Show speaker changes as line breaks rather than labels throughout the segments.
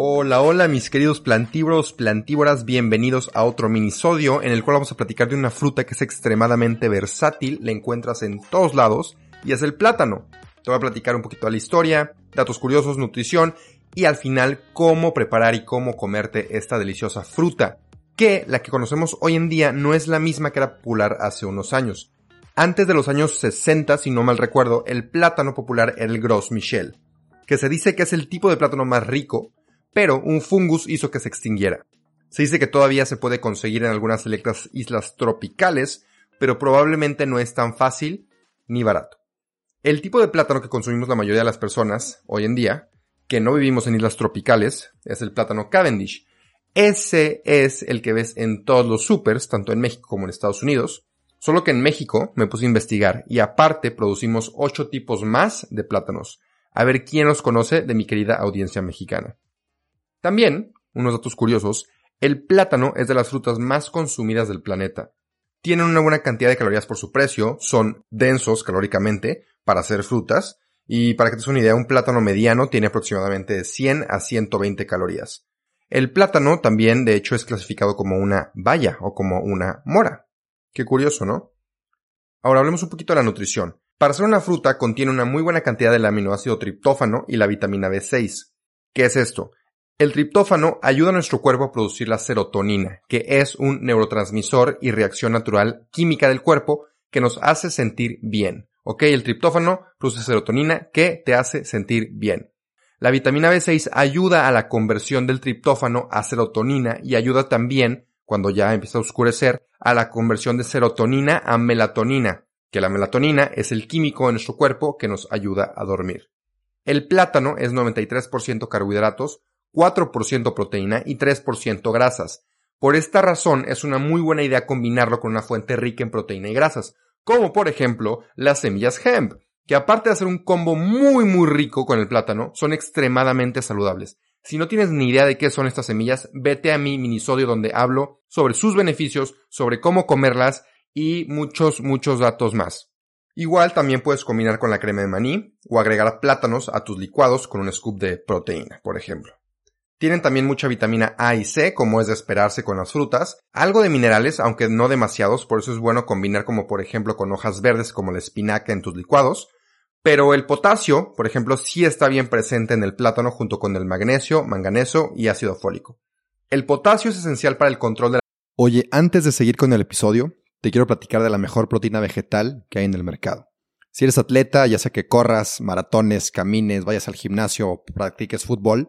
Hola, hola mis queridos plantívoros, plantívoras, bienvenidos a otro minisodio en el cual vamos a platicar de una fruta que es extremadamente versátil, la encuentras en todos lados y es el plátano. Te voy a platicar un poquito de la historia, datos curiosos, nutrición y al final cómo preparar y cómo comerte esta deliciosa fruta, que la que conocemos hoy en día no es la misma que era popular hace unos años. Antes de los años 60, si no mal recuerdo, el plátano popular era el Gros Michel, que se dice que es el tipo de plátano más rico, pero un fungus hizo que se extinguiera. Se dice que todavía se puede conseguir en algunas selectas islas tropicales, pero probablemente no es tan fácil ni barato. El tipo de plátano que consumimos la mayoría de las personas hoy en día, que no vivimos en islas tropicales, es el plátano Cavendish. Ese es el que ves en todos los supers, tanto en México como en Estados Unidos. Solo que en México me puse a investigar y aparte producimos 8 tipos más de plátanos. A ver quién los conoce de mi querida audiencia mexicana. También, unos datos curiosos, el plátano es de las frutas más consumidas del planeta. Tienen una buena cantidad de calorías por su precio, son densos calóricamente para ser frutas, y para que te des una idea, un plátano mediano tiene aproximadamente de 100 a 120 calorías. El plátano también, de hecho, es clasificado como una baya o como una mora. Qué curioso, ¿no? Ahora hablemos un poquito de la nutrición. Para ser una fruta contiene una muy buena cantidad del aminoácido triptófano y la vitamina B6. ¿Qué es esto? El triptófano ayuda a nuestro cuerpo a producir la serotonina, que es un neurotransmisor y reacción natural química del cuerpo que nos hace sentir bien. ¿Ok? El triptófano produce serotonina que te hace sentir bien. La vitamina B6 ayuda a la conversión del triptófano a serotonina y ayuda también, cuando ya empieza a oscurecer, a la conversión de serotonina a melatonina, que la melatonina es el químico de nuestro cuerpo que nos ayuda a dormir. El plátano es 93% carbohidratos, 4% proteína y 3% grasas. Por esta razón es una muy buena idea combinarlo con una fuente rica en proteína y grasas, como por ejemplo las semillas hemp, que aparte de hacer un combo muy muy rico con el plátano, son extremadamente saludables. Si no tienes ni idea de qué son estas semillas, vete a mi minisodio donde hablo sobre sus beneficios, sobre cómo comerlas y muchos muchos datos más. Igual también puedes combinar con la crema de maní o agregar plátanos a tus licuados con un scoop de proteína, por ejemplo. Tienen también mucha vitamina A y C, como es de esperarse con las frutas, algo de minerales, aunque no demasiados, por eso es bueno combinar como por ejemplo con hojas verdes como la espinaca en tus licuados, pero el potasio, por ejemplo, sí está bien presente en el plátano junto con el magnesio, manganeso y ácido fólico. El potasio es esencial para el control de la... Oye, antes de seguir con el episodio, te quiero platicar de la mejor proteína vegetal que hay en el mercado. Si eres atleta, ya sea que corras, maratones, camines, vayas al gimnasio o practiques fútbol,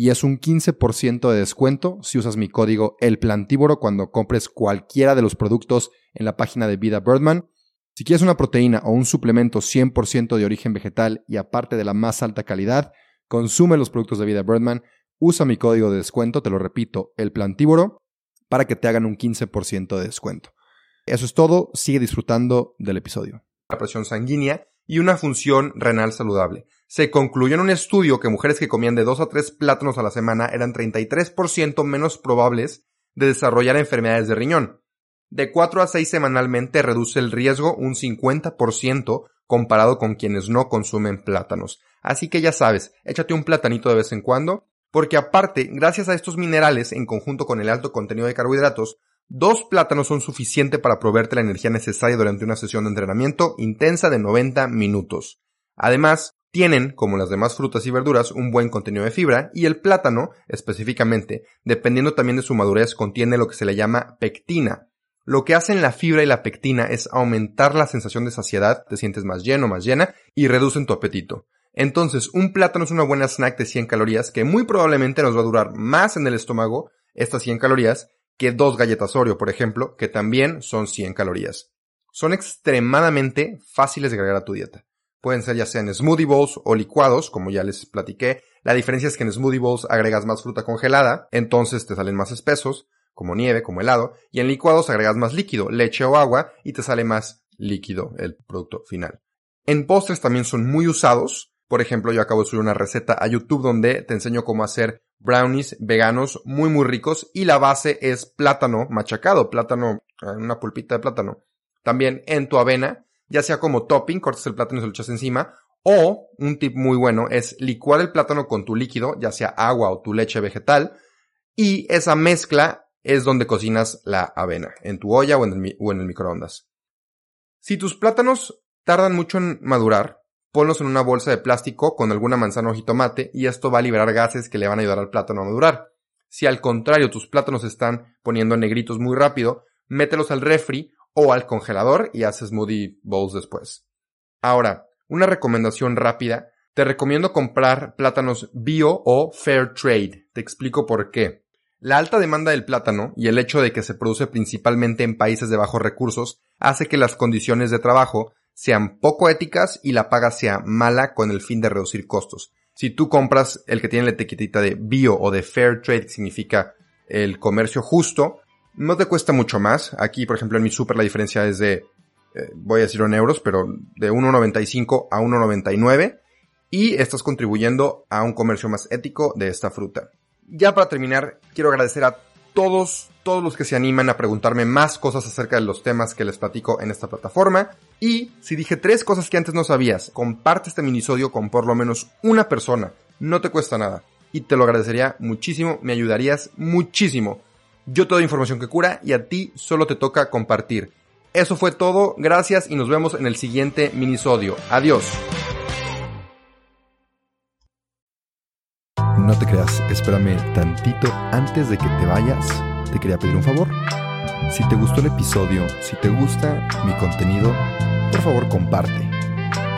y es un 15% de descuento si usas mi código El cuando compres cualquiera de los productos en la página de Vida Birdman. Si quieres una proteína o un suplemento 100% de origen vegetal y aparte de la más alta calidad, consume los productos de Vida Birdman, usa mi código de descuento, te lo repito, El para que te hagan un 15% de descuento. Eso es todo, sigue disfrutando del episodio. La presión sanguínea y una función renal saludable. Se concluyó en un estudio que mujeres que comían de 2 a 3 plátanos a la semana eran 33% menos probables de desarrollar enfermedades de riñón. De 4 a 6 semanalmente reduce el riesgo un 50% comparado con quienes no consumen plátanos. Así que ya sabes, échate un platanito de vez en cuando, porque aparte, gracias a estos minerales, en conjunto con el alto contenido de carbohidratos, dos plátanos son suficientes para proveerte la energía necesaria durante una sesión de entrenamiento intensa de 90 minutos. Además, tienen, como las demás frutas y verduras, un buen contenido de fibra y el plátano, específicamente, dependiendo también de su madurez, contiene lo que se le llama pectina, lo que hacen la fibra y la pectina es aumentar la sensación de saciedad, te sientes más lleno, más llena y reducen tu apetito. Entonces, un plátano es una buena snack de 100 calorías que muy probablemente nos va a durar más en el estómago, estas 100 calorías, que dos galletas Oreo, por ejemplo, que también son 100 calorías. Son extremadamente fáciles de agregar a tu dieta. Pueden ser ya sea en smoothie bowls o licuados, como ya les platiqué. La diferencia es que en smoothie bowls agregas más fruta congelada, entonces te salen más espesos como nieve, como helado, y en licuados agregas más líquido, leche o agua, y te sale más líquido el producto final. En postres también son muy usados. Por ejemplo, yo acabo de subir una receta a YouTube donde te enseño cómo hacer brownies veganos muy muy ricos y la base es plátano machacado, plátano, eh, una pulpita de plátano. También en tu avena, ya sea como topping, cortas el plátano y se lo echas encima, o un tip muy bueno es licuar el plátano con tu líquido, ya sea agua o tu leche vegetal, y esa mezcla es donde cocinas la avena, en tu olla o en, el, microondas. Si tus plátanos tardan mucho en madurar, ponlos en una bolsa de plástico con alguna manzana o jitomate y esto va a liberar gases que le van a ayudar al plátano a madurar. Si al contrario tus plátanos están poniendo negritos muy rápido, mételos al refri o al congelador y haces smoothie bowls después. Ahora, una recomendación rápida, te recomiendo comprar plátanos bio o fair trade. Te explico por qué. La alta demanda del plátano y el hecho de que se produce principalmente en países de bajos recursos hace que las condiciones de trabajo sean poco éticas y la paga sea mala con el fin de reducir costos. Si tú compras el que tiene la etiquetita de bio o de fair trade, que significa el comercio justo, no te cuesta mucho más. Aquí, por ejemplo, en mi super la diferencia es de, eh, voy a decirlo en euros, pero de 1.95 a 1.99 y estás contribuyendo a un comercio más ético de esta fruta ya para terminar, quiero agradecer a todos, todos los que se animan a preguntarme más cosas acerca de los temas que les platico en esta plataforma. Y si dije tres cosas que antes no sabías, comparte este minisodio con por lo menos una persona. No te cuesta nada. Y te lo agradecería muchísimo, me ayudarías muchísimo. Yo te doy información que cura y a ti solo te toca compartir. Eso fue todo, gracias y nos vemos en el siguiente minisodio. Adiós. No te creas, espérame tantito antes de que te vayas. Te quería pedir un favor. Si te gustó el episodio, si te gusta mi contenido, por favor comparte.